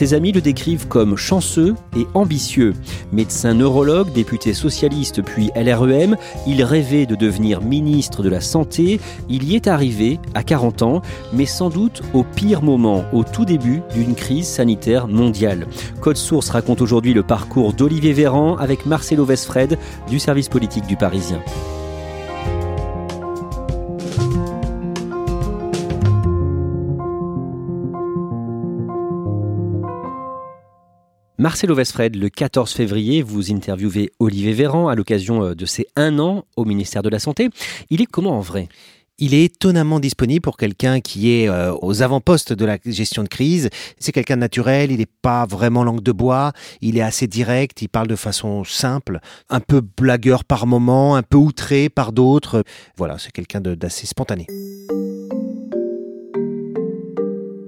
Ses amis le décrivent comme chanceux et ambitieux. Médecin neurologue, député socialiste puis LREM, il rêvait de devenir ministre de la Santé. Il y est arrivé à 40 ans, mais sans doute au pire moment, au tout début d'une crise sanitaire mondiale. Code Source raconte aujourd'hui le parcours d'Olivier Véran avec Marcelo Vesfred du service politique du Parisien. Marcelo Vesfred, le 14 février, vous interviewez Olivier Véran à l'occasion euh, de ses un an au ministère de la Santé. Il est comment en vrai? Il est étonnamment disponible pour quelqu'un qui est euh, aux avant-postes de la gestion de crise. C'est quelqu'un de naturel, il n'est pas vraiment langue de bois, il est assez direct, il parle de façon simple, un peu blagueur par moment, un peu outré par d'autres. Voilà, c'est quelqu'un d'assez spontané.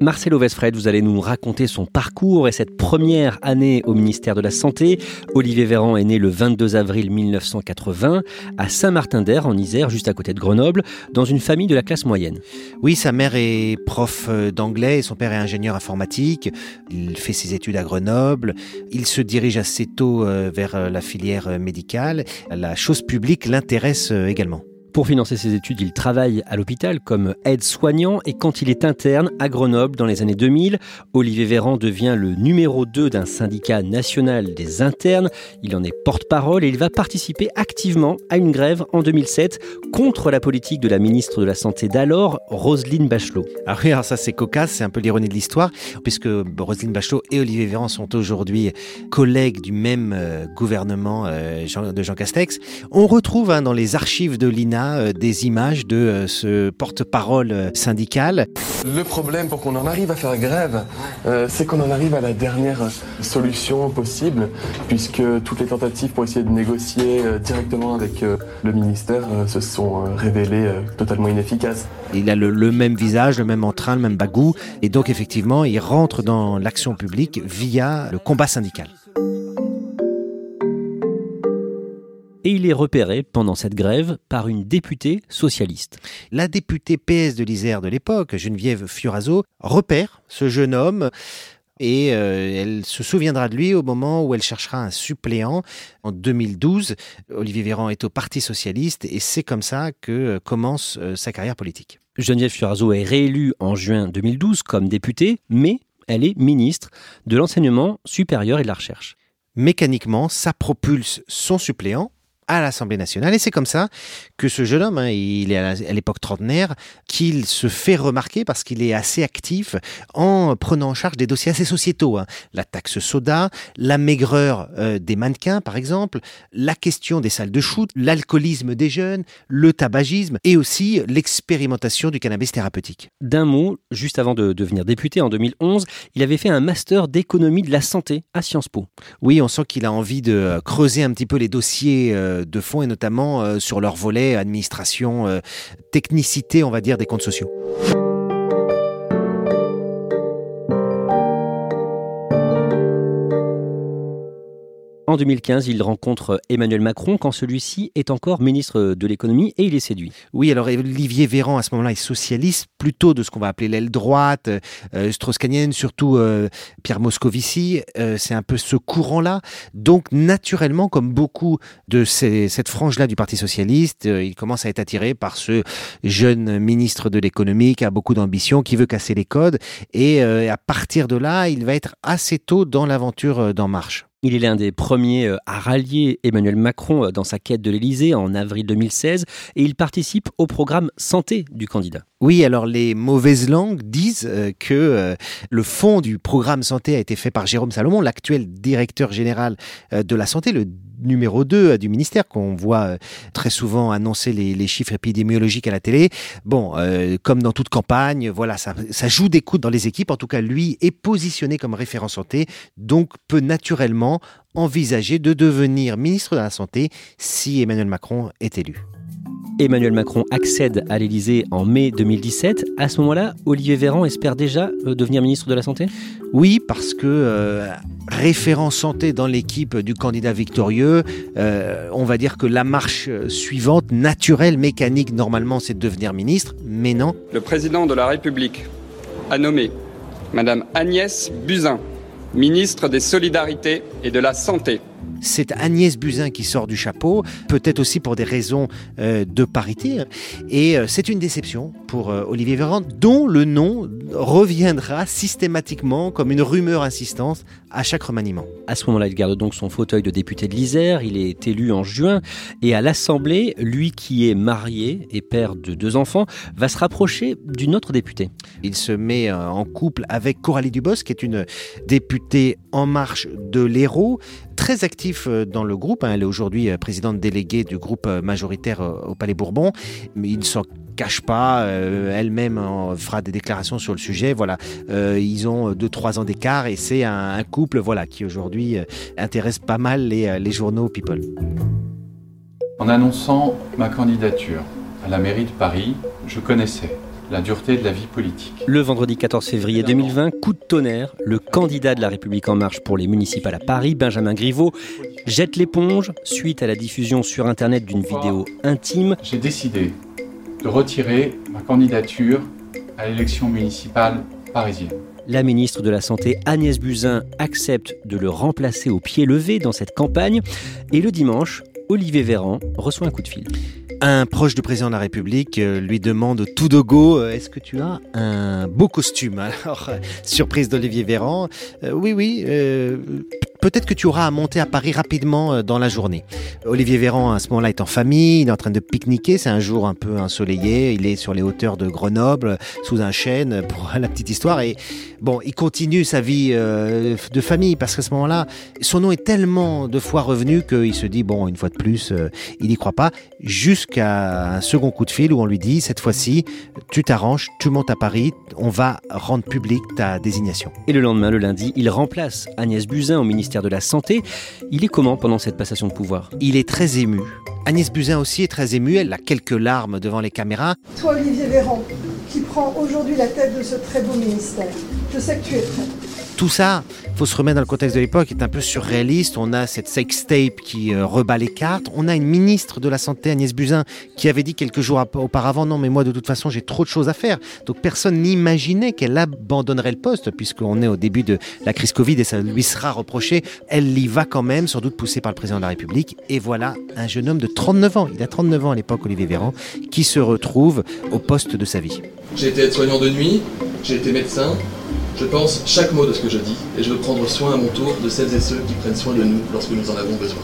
Marcelo Vesfred, vous allez nous raconter son parcours et cette première année au ministère de la Santé. Olivier Véran est né le 22 avril 1980 à Saint-Martin-d'Air en Isère, juste à côté de Grenoble, dans une famille de la classe moyenne. Oui, sa mère est prof euh, d'anglais et son père est ingénieur informatique. Il fait ses études à Grenoble. Il se dirige assez tôt euh, vers euh, la filière médicale. La chose publique l'intéresse également. Pour financer ses études, il travaille à l'hôpital comme aide-soignant et quand il est interne à Grenoble dans les années 2000, Olivier Véran devient le numéro 2 d'un syndicat national des internes. Il en est porte-parole et il va participer activement à une grève en 2007 contre la politique de la ministre de la Santé d'alors, Roselyne Bachelot. Ah alors ça c'est cocasse, c'est un peu l'ironie de l'histoire, puisque Roselyne Bachelot et Olivier Véran sont aujourd'hui collègues du même euh, gouvernement euh, de Jean Castex. On retrouve hein, dans les archives de l'INA euh, des images de euh, ce porte-parole euh, syndical. Le problème pour qu'on en arrive à faire grève, c'est qu'on en arrive à la dernière solution possible, puisque toutes les tentatives pour essayer de négocier directement avec le ministère se sont révélées totalement inefficaces. Il a le, le, même visage, le même entrain, le même bagou, et donc effectivement, il rentre dans l'action publique via le combat syndical. Et il est repéré pendant cette grève par une députée socialiste. La députée PS de l'Isère de l'époque, Geneviève Fioraso, repère ce jeune homme et euh, elle se souviendra de lui au moment où elle cherchera un suppléant en 2012. Olivier Véran est au Parti socialiste et c'est comme ça que euh, commence euh, sa carrière politique. Geneviève Fioraso est réélue en juin 2012 comme députée, mais elle est ministre de l'enseignement supérieur et de la recherche. Mécaniquement, ça propulse son suppléant, à l'Assemblée nationale. Et c'est comme ça que ce jeune homme, hein, il est à l'époque trentenaire, qu'il se fait remarquer parce qu'il est assez actif en prenant en charge des dossiers assez sociétaux. Hein. La taxe soda, la maigreur euh, des mannequins, par exemple, la question des salles de shoot, l'alcoolisme des jeunes, le tabagisme et aussi l'expérimentation du cannabis thérapeutique. D'un mot, juste avant de devenir député en 2011, il avait fait un master d'économie de la santé à Sciences Po. Oui, on sent qu'il a envie de creuser un petit peu les dossiers euh, de fonds et notamment euh, sur leur volet administration, euh, technicité, on va dire, des comptes sociaux. En 2015, il rencontre Emmanuel Macron quand celui-ci est encore ministre de l'économie et il est séduit. Oui, alors Olivier Véran à ce moment-là est socialiste, plutôt de ce qu'on va appeler l'aile droite, euh, strauss-kahnienne, surtout euh, Pierre Moscovici. Euh, c'est un peu ce courant-là. Donc naturellement, comme beaucoup de cette frange-là du Parti socialiste, euh, il commence à être attiré par ce jeune ministre de l'économie qui a beaucoup d'ambition, qui veut casser les codes. Et à partir de là, il va être assez tôt dans l'aventure d'En Marche. Il est l'un des premiers euh, à rallier Emmanuel Macron euh, dans sa quête de l'Élysée en avril 2016 et il participe au programme santé du candidat. Oui, alors les mauvaises langues disent euh, que le fond du programme santé a été fait par Jérôme Salomon, l'actuel directeur général de la santé, le numéro 2 du ministère qu'on voit euh, très souvent annoncer les, chiffres épidémiologiques à la télé. Bon, euh, comme dans toute campagne, voilà, ça, ça joue des coups dans les équipes. En tout cas, lui est positionné comme référent santé, donc peut naturellement envisager de devenir ministre de la Santé si Emmanuel Macron est élu. Emmanuel Macron accède à l'Élysée en mai 2017. À ce moment-là, Olivier Véran espère déjà euh, devenir ministre de la Santé? Oui, parce que euh, référent santé dans l'équipe du candidat victorieux, euh, on va dire que la marche suivante, naturelle, mécanique, normalement, c'est de devenir ministre, mais non. Le président de la République a nommé Madame Agnès Buzyn, ministre des Solidarités et de la Santé. C'est Agnès Buzyn qui sort du chapeau, peut-être aussi pour des raisons euh, de parité. Et euh, c'est une déception pour euh, Olivier Véran, dont le nom reviendra systématiquement comme une rumeur insistante à chaque remaniement. À ce moment-là, il garde donc son fauteuil de député de l'Isère. Il est élu en juin. Et à l'Assemblée, lui qui est marié et père de deux enfants, va se rapprocher d'une autre députée. Il se met en couple avec Coralie Dubos, qui est une députée en marche de l'Hérault, très active euh, dans le groupe. hein. Elle est aujourd'hui euh, présidente déléguée du groupe euh, majoritaire au Palais Bourbon. Mais il ne s'en cache pas. Elle-même fera des déclarations sur le sujet. Voilà, ils ont 2-3 ans d'écart et c'est un, couple voilà qui aujourd'hui intéresse pas mal les, les journaux People. En annonçant ma candidature à la mairie de Paris, je connaissais la dureté de la vie politique. Le vendredi 14 février 2020, coup de tonnerre, le candidat de la République en marche pour les municipales à Paris, Benjamin Griveaux, jette l'éponge suite à la diffusion sur Internet d'une vidéo intime. J'ai décidé de retirer ma candidature à l'élection municipale parisienne. La ministre de la Santé Agnès Buzyn accepte de le remplacer au pied levé dans cette campagne. Et le dimanche, Olivier Véran reçoit un coup de fil. Un proche du président de la République euh, lui demande tout de go euh, Est-ce que tu as un beau costume? Alors, euh, surprise d'Olivier Véran Oui, oui. euh, Peut-être que tu auras à monter à Paris rapidement euh, dans la journée. Olivier Véran, à ce moment-là, est en famille, il est en train de pique-niquer. C'est un jour un peu ensoleillé. Il est sur les hauteurs de Grenoble, sous un chêne, pour la petite histoire. Et bon, il continue sa vie euh, de famille parce qu'à ce moment-là, son nom est tellement de fois revenu qu'il se dit bon, une fois de plus, euh, il n'y croit pas. Jusqu'à un second coup de fil où on lui dit cette fois-ci, tu t'arranges, tu montes à Paris, on va rendre public ta désignation. Et le lendemain, le lundi, il remplace Agnès Buzyn au ministère de la Santé. Il est comment pendant cette passation de pouvoir? Il est très ému. Agnès Buzyn aussi est très émue, elle a quelques larmes devant les caméras. Toi, Olivier Véran, qui prend aujourd'hui la tête de ce très beau ministère, je sais que tu es prêt. Tout ça, faut se remettre dans le contexte de l'époque, est un peu surréaliste. On a cette sextape qui euh, rebat les cartes. On a une ministre de la Santé, Agnès Buzyn, qui avait dit quelques jours auparavant, non mais moi de toute façon j'ai trop de choses à faire. Donc personne n'imaginait qu'elle abandonnerait le poste, puisqu'on est au début de la crise Covid et ça lui sera reproché. Elle y va quand même, sans doute poussée par le président de la République. Et voilà un jeune homme de 39 ans, il a 39 ans à l'époque, Olivier Véran, qui se retrouve au poste de sa vie. J'ai été aide-soignant de nuit, j'ai été médecin. Je pense chaque mot de ce que je dis et je veux prendre soin à mon tour de celles et ceux qui prennent soin de nous lorsque nous en avons besoin.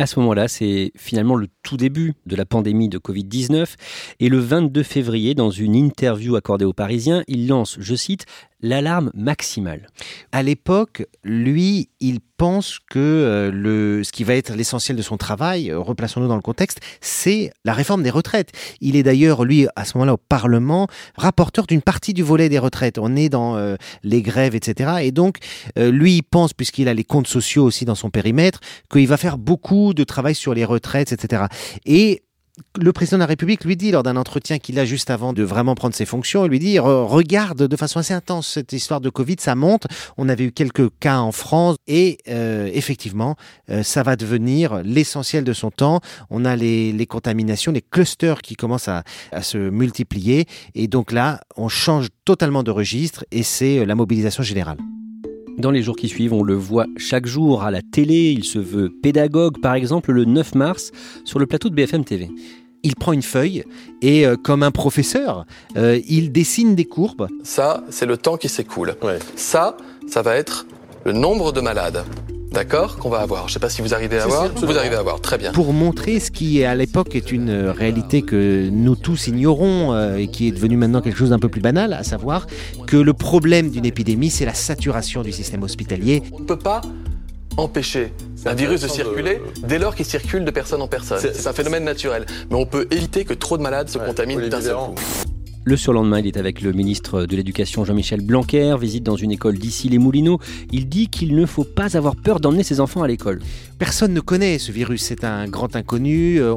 À ce moment-là, c'est finalement le tout début de la pandémie de Covid-19. Et le 22 février, dans une interview accordée aux Parisiens, il lance, je cite, l'alarme maximale. à l'époque, lui, il pense que euh, le, ce qui va être l'essentiel de son travail, euh, replaçons-nous dans le contexte, c'est la réforme des retraites. Il est d'ailleurs, lui, à ce moment-là, au Parlement, rapporteur d'une partie du volet des retraites. On est dans euh, les grèves, etc. Et donc, lui, il pense, puisqu'il a les comptes sociaux aussi dans son périmètre, qu'il va faire beaucoup de travail sur les retraites, etc. Et le président de la République lui dit lors d'un entretien qu'il a juste avant de vraiment prendre ses fonctions, il lui dit regarde de façon assez intense cette histoire de Covid, ça monte. On avait eu quelques cas en France et euh, effectivement, euh, ça va devenir l'essentiel de son temps. On a les, contaminations, les clusters qui commencent à, à se multiplier et donc là, on change totalement de registre et c'est euh, la mobilisation générale. Dans les jours qui suivent, on le voit chaque jour à la télé. Il se veut pédagogue, par exemple, le 9 mars, sur le plateau de BFM TV. Il prend une feuille et, euh, comme un professeur, euh, il dessine des courbes. Ça, c'est le temps qui s'écoule. Ça, ça va être le nombre de malades d'accord, qu'on va avoir. Je ne sais pas si vous arrivez à voir. vous arrivez à voir, très bien. Pour montrer ce qui, à l'époque, est une réalité que nous tous ignorons euh, et qui est devenu maintenant quelque chose d'un peu plus banal, à savoir que le problème d'une épidémie, c'est la saturation du système hospitalier. On ne peut pas empêcher un virus de circuler dès lors qu'il circule de personne en personne. C'est un phénomène naturel. Mais on peut éviter que trop de malades se contaminent d'un seul coup. Le surlendemain, il est avec le ministre de l'Éducation Jean-Michel Blanquer, visite dans une école d'ici les Moulineaux. Il dit qu'il ne faut pas avoir peur d'emmener ses enfants à l'école. Personne ne connaît ce virus, c'est un grand inconnu. Euh,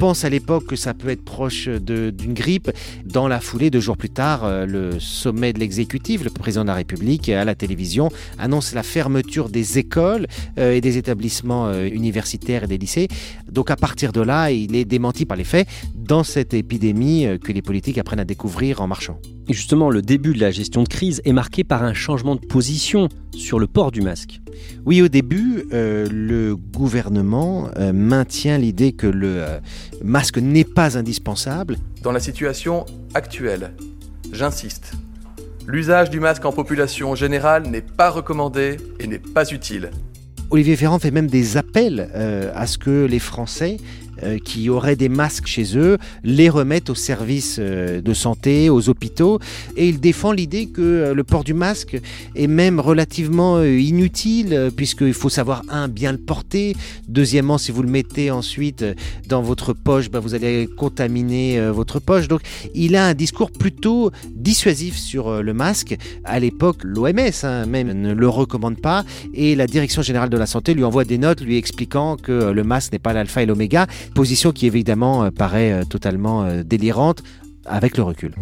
pense à l'époque que ça peut être proche d'une grippe. Dans la foulée, deux jours plus tard, euh, le sommet de l'exécutif, le président de la République, à la télévision, annonce la fermeture des écoles euh, et des établissements universitaires et des lycées. Donc à partir de là, il est démenti par les faits dans cette épidémie que les politiques apprennent à découvrir en marchant. Et justement, le début de la gestion de crise est marqué par un changement de position sur le port du masque. Oui, au début, euh, le gouvernement euh, maintient l'idée que le euh, masque n'est pas indispensable. Dans la situation actuelle, j'insiste, l'usage du masque en population générale n'est pas recommandé et n'est pas utile. Olivier Ferrand fait même des appels à ce que les Français qui auraient des masques chez eux les remettent aux services euh, de santé, aux hôpitaux. Et il défend l'idée que euh, le port du masque est même relativement inutile, puisqu'il faut savoir, un, bien le porter. Deuxièmement, si vous le mettez ensuite dans votre poche, bah, vous allez contaminer votre poche. Donc il a un discours plutôt dissuasif sur le masque. À l'époque, l'OMS hein, même ne le recommande pas. Et la Direction générale de la santé lui envoie des notes lui expliquant que le masque n'est pas l'alpha et l'oméga. Position qui évidemment euh, paraît euh, totalement euh, délirante avec le recul.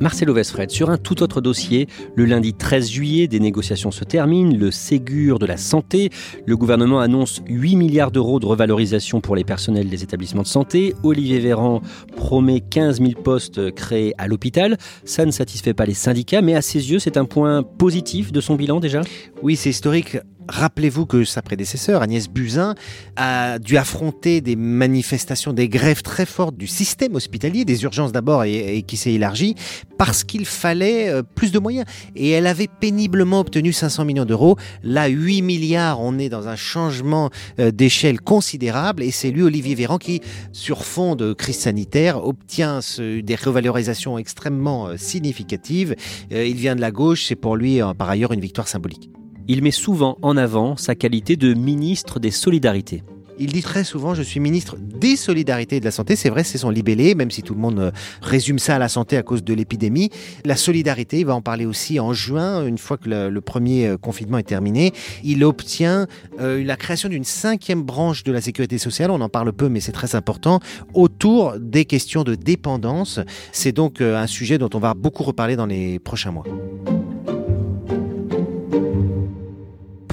Marcelo Vesfred, sur un tout autre dossier, le lundi 13 juillet, des négociations se terminent, le Ségur de la santé, le gouvernement annonce 8 milliards d'euros de revalorisation pour les personnels des établissements de santé, Olivier Véran promet 15 000 postes créés à l'hôpital, ça ne satisfait pas les syndicats, mais à ses yeux c'est un point positif de son bilan déjà? Oui, c'est historique. Rappelez-vous que sa prédécesseur, Agnès Buzyn, a dû affronter des manifestations, des grèves très fortes du système hospitalier, des urgences d'abord et, qui s'est élargi, parce qu'il fallait euh, plus de moyens. Et elle avait péniblement obtenu 500 millions d'euros. Là, 8 milliards, on est dans un changement euh, d'échelle considérable. Et c'est lui, Olivier Véran, qui, sur fond de crise sanitaire, obtient des revalorisations extrêmement euh, significatives. il vient de la gauche, c'est pour lui par ailleurs une victoire symbolique. Il met souvent en avant sa qualité de ministre des Solidarités. Il dit très souvent, je suis ministre des solidarités et de la santé. C'est vrai, c'est son libellé, même si tout le monde euh, résume ça à la santé à cause de l'épidémie. La solidarité, il va en parler aussi en juin, une fois que le, premier euh, confinement est terminé. Il obtient euh, la création d'une cinquième branche de la sécurité sociale. On en parle peu, mais c'est très important, autour des questions de dépendance. C'est donc un sujet dont on va beaucoup reparler dans les prochains mois.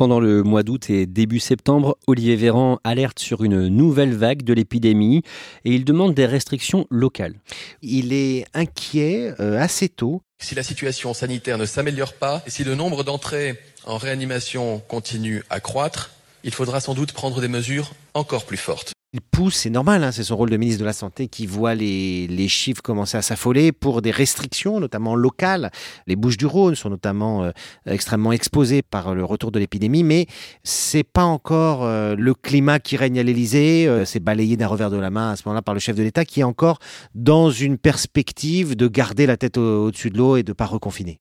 Pendant le mois d'août et début septembre, Olivier Véran alerte sur une nouvelle vague de l'épidémie et il demande des restrictions locales. Il est inquiet euh, assez tôt. Si la situation sanitaire ne s'améliore pas et si le nombre d'entrées en réanimation continue à croître, il faudra sans doute prendre des mesures encore plus fortes. Il pousse, c'est normal, hein, c'est son rôle de ministre de la Santé qui voit les, les chiffres commencer à s'affoler pour des restrictions, notamment locales. Les Bouches du Rhône sont notamment euh, extrêmement exposées par le retour de l'épidémie, mais c'est pas encore euh, le climat qui règne à l'Élysée. Euh, c'est balayé d'un revers de la main à ce moment-là par le chef de l'État qui est encore dans une perspective de garder la tête au-dessus de l'eau et de pas reconfiner.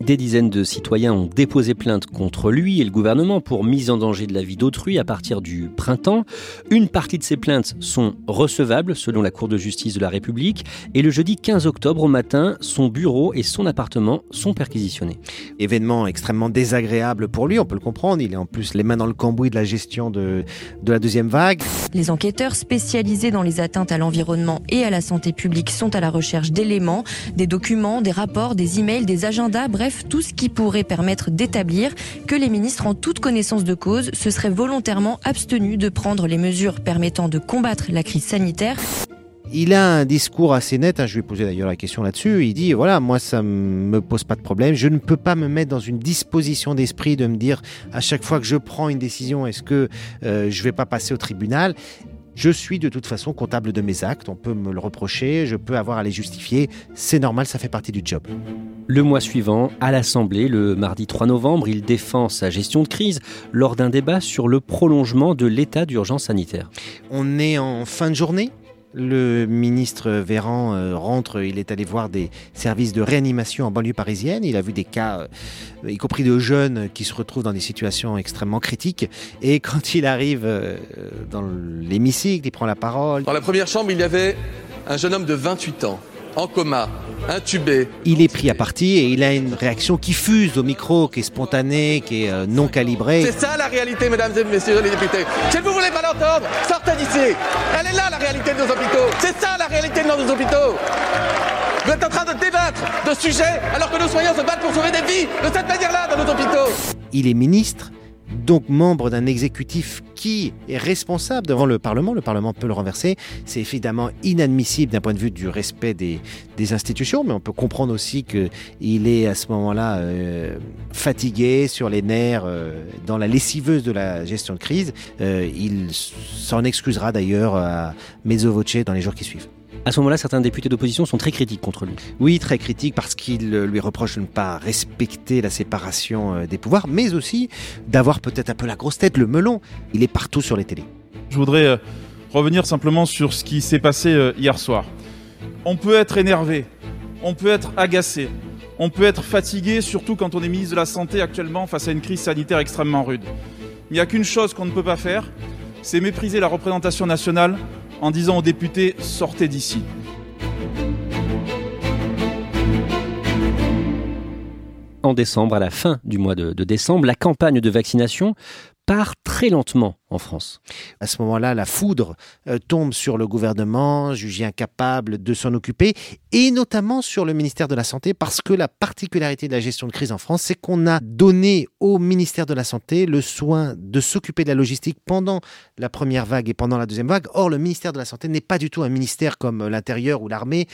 Des dizaines de citoyens ont déposé plainte contre lui et le gouvernement pour mise en danger de la vie d'autrui à partir du printemps. Une partie de ces plaintes sont recevables selon la Cour de justice de la République et le jeudi 15 octobre au matin, son bureau et son appartement sont perquisitionnés. Événement extrêmement désagréable pour lui, on peut le comprendre, il est en plus les mains dans le cambouis de la gestion de, de la deuxième vague. Les enquêteurs spécialisés dans les atteintes à l'environnement et à la santé publique sont à la recherche d'éléments, des documents, des rapports, des emails, des agendas, bref, tout ce qui pourrait permettre d'établir que les ministres en toute connaissance de cause se seraient volontairement abstenus de prendre les mesures permettant de combattre la crise sanitaire. Il a un discours assez net, hein, je lui ai posé d'ailleurs la question là-dessus, il dit voilà, moi ça me pose pas de problème, je ne peux pas me mettre dans une disposition d'esprit de me dire à chaque fois que je prends une décision, est-ce que euh, je vais pas passer au tribunal? Je suis de toute façon comptable de mes actes, on peut me le reprocher, je peux avoir à les justifier, c'est normal, ça fait partie du job. Le mois suivant, à l'Assemblée, le mardi 3 novembre, il défend sa gestion de crise lors d'un débat sur le prolongement de l'état d'urgence sanitaire. On est en fin de journée, le ministre Véran euh, rentre, il est allé voir des services de réanimation en banlieue parisienne. Il a vu des cas, euh, y compris de jeunes qui se retrouvent dans des situations extrêmement critiques. Et quand il arrive euh, dans l'hémicycle, il prend la parole. Dans la première chambre, il y avait un jeune homme de 28 ans, en coma, intubé. Il est pris à partie et il a une réaction qui fuse au micro, qui est spontanée, qui est euh, non calibrée. C'est ça la réalité, mesdames et messieurs les députés. Si vous voulez pas l'entendre, sortez d'ici. Elle est là la réalité de nos hôpitaux. C'est ça la réalité de nos hôpitaux. Vous êtes en train de débattre de sujets alors que nos soignants se battent pour sauver des vies de cette manière-là dans nos hôpitaux. Il est ministre donc membre d'un exécutif qui est responsable devant le Parlement. Le Parlement peut le renverser. C'est évidemment inadmissible d'un point de vue du respect des, institutions, mais on peut comprendre aussi qu'il est à ce moment-là euh, fatigué, sur les nerfs, euh, dans la lessiveuse de la gestion de crise. Euh, il s'en excusera d'ailleurs à mezzo voce dans les jours qui suivent. À ce moment-là, certains députés d'opposition sont très critiques contre lui. Oui, très critiques parce qu'ils lui reprochent de ne pas respecter la séparation euh, des pouvoirs, mais aussi d'avoir peut-être un peu la grosse tête, le melon. Il est partout sur les télés. Je voudrais euh, revenir simplement sur ce qui s'est passé euh, hier soir. On peut être énervé, on peut être agacé, on peut être fatigué, surtout quand on est ministre de la Santé actuellement face à une crise sanitaire extrêmement rude. Il n'y a qu'une chose qu'on ne peut pas faire, c'est mépriser la représentation nationale en disant aux députés sortez d'ici. En décembre, à la fin du mois de, décembre, la campagne de vaccination part très lentement en France. À ce moment-là, la foudre euh, tombe sur le gouvernement, jugé incapable de s'en occuper, et notamment sur le ministère de la Santé, parce que la particularité de la gestion de crise en France, c'est qu'on a donné au ministère de la Santé le soin de s'occuper de la logistique pendant la première vague et pendant la deuxième vague. Or, le ministère de la Santé n'est pas du tout un ministère comme l'Intérieur ou l'armée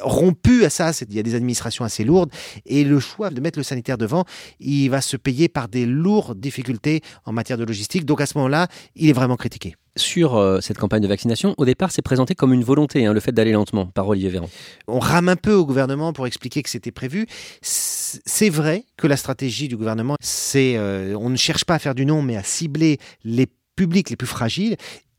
rompu à ça. Il y a des administrations assez lourdes et le choix de mettre le sanitaire devant, il va se payer par des lourdes difficultés en matière de logistique. Donc à ce moment-là, il est vraiment critiqué. Sur euh, cette campagne de vaccination, au départ, c'est présenté comme une volonté, hein, le fait d'aller lentement, par Olivier Véran. On rame un peu au gouvernement pour expliquer que c'était prévu. C'est vrai que la stratégie du gouvernement, c'est euh, on ne cherche pas à faire du nom, mais à cibler les publics les plus fragiles.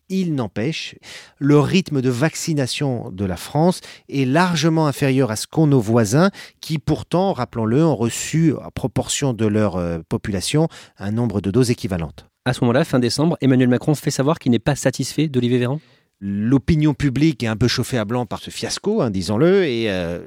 Il n'empêche, le rythme de vaccination de la France est largement inférieur à ce qu'ont nos voisins, qui pourtant, rappelons-le, ont reçu, à proportion de leur euh, population, un nombre de doses équivalentes. À ce moment-là, fin décembre, Emmanuel Macron fait savoir qu'il n'est pas satisfait d'Olivier Véran? L'opinion publique est un peu chauffée à blanc par ce fiasco, hein, disons-le, et, euh,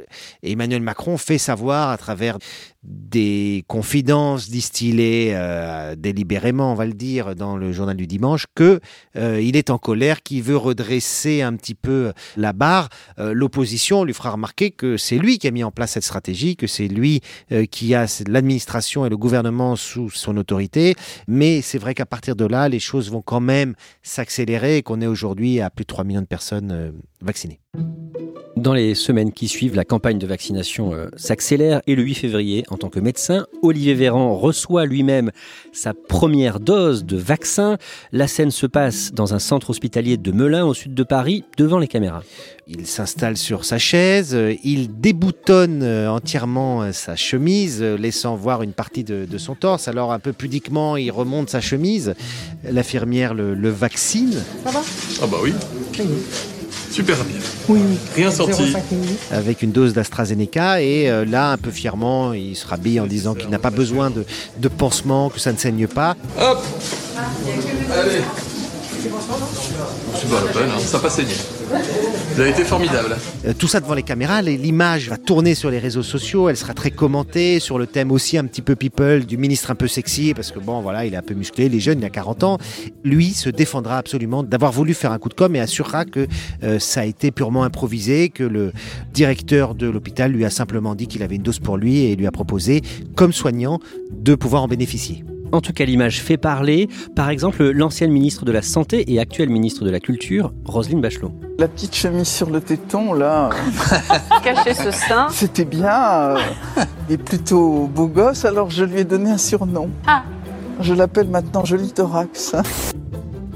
Emmanuel Macron fait savoir à travers des confidences distillées euh, délibérément, on va le dire, dans le journal du dimanche, que euh, il est en colère, qu'il veut redresser un petit peu la barre. L'opposition lui fera remarquer que c'est lui qui a mis en place cette stratégie, que c'est lui qui a l'administration et le gouvernement sous son autorité. Mais c'est vrai qu'à partir de là, les choses vont quand même s'accélérer et qu'on est aujourd'hui à plus de 3 millions de personnes euh, vaccinées. Dans les semaines qui suivent, la campagne de vaccination euh, s'accélère et le 8 février, en tant que médecin, Olivier Véran reçoit lui-même sa première dose de vaccin. La scène se passe dans un centre hospitalier de Melun, au sud de Paris, devant les caméras. Il s'installe sur sa chaise, euh, il déboutonne entièrement sa chemise, laissant voir une partie de, son torse. Alors un peu pudiquement, il remonte sa chemise. L'infirmière le, le vaccine. Ça va? Ah bah oui. Super rapide. Oui, oui. Rien sorti. 0,5 minutes. avec une dose d'AstraZeneca et euh, là un peu fièrement il se rhabille en disant qu'il n'a pas besoin de, de pansement, que ça ne saigne pas. Hop Allez C'est pas la peine, hein, ça n'a pas saigné. Vous avez été formidable. Euh, tout ça devant les caméras, l'image va tourner sur les réseaux sociaux, elle sera très commentée sur le thème aussi un petit peu people du ministre un peu sexy parce que bon voilà il est un peu musclé, il est jeune, il a 40 ans. Lui se défendra absolument d'avoir voulu faire un coup de com et assurera que euh, ça a été purement improvisé, que le directeur de l'hôpital lui a simplement dit qu'il avait une dose pour lui et lui a proposé comme soignant de pouvoir en bénéficier. En tout cas, l'image fait parler. Par exemple, l'ancienne ministre de la Santé et actuelle ministre de la Culture, Roselyne Bachelot. La petite chemise sur le téton, là, Cacher ce sein. c'était bien. euh, et plutôt beau gosse, alors je lui ai donné un surnom. Ah. Je l'appelle maintenant Joli Thorax.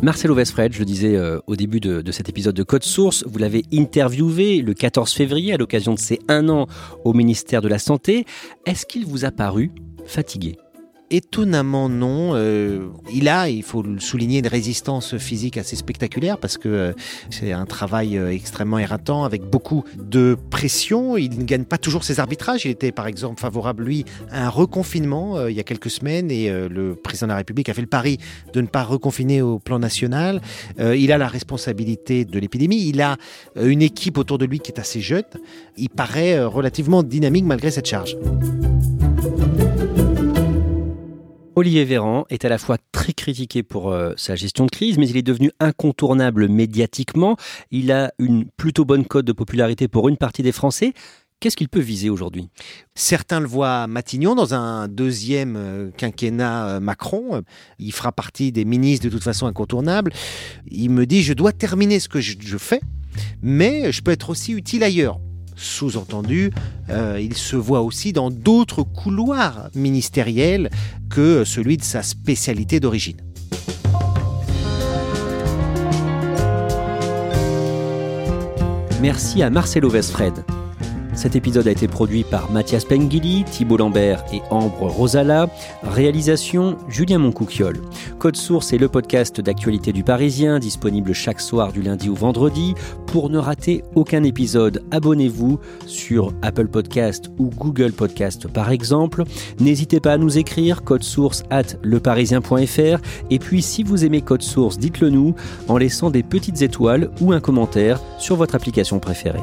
Marcelo Vesfred, je le disais euh, au début de, de cet épisode de Code Source, vous l'avez interviewé le 14 février à l'occasion de ses un an au ministère de la Santé. Est-ce qu'il vous a paru fatigué? Étonnamment non. Euh, il a, il faut le souligner, une résistance physique assez spectaculaire parce que euh, c'est un travail euh, extrêmement éreintant avec beaucoup de pression. Il ne gagne pas toujours ses arbitrages. Il était par exemple favorable, lui, à un reconfinement il y a quelques semaines et le président de la République a fait le pari de ne pas reconfiner au plan national. Il a la responsabilité de l'épidémie. Il a une équipe autour de lui qui est assez jeune. Il paraît relativement dynamique malgré cette charge. Olivier Véran est à la fois très critiqué pour euh, sa gestion de crise, mais il est devenu incontournable médiatiquement. Il a une plutôt bonne cote de popularité pour une partie des Français. Qu'est-ce qu'il peut viser aujourd'hui? Certains le voient à Matignon dans un deuxième euh, quinquennat euh, Macron. Il fera partie des ministres de toute façon incontournables. Il me dit je dois terminer ce que je, je fais, mais je peux être aussi utile ailleurs. Sous-entendu, euh, il se voit aussi dans d'autres couloirs ministériels que celui de sa spécialité d'origine. Merci à Marcelo Vesfred. Cet épisode a été produit par Mathias Pengili, Thibault Lambert et Ambre Rosala. Réalisation Julien Moncouquiol. Code Source est le podcast d'actualité du Parisien, disponible chaque soir du lundi au vendredi. Pour ne rater aucun épisode, abonnez-vous sur Apple Podcast ou Google Podcast par exemple. N'hésitez pas à nous écrire code source at leparisien.fr. Et puis si vous aimez Code Source, dites-le nous en laissant des petites étoiles ou un commentaire sur votre application préférée.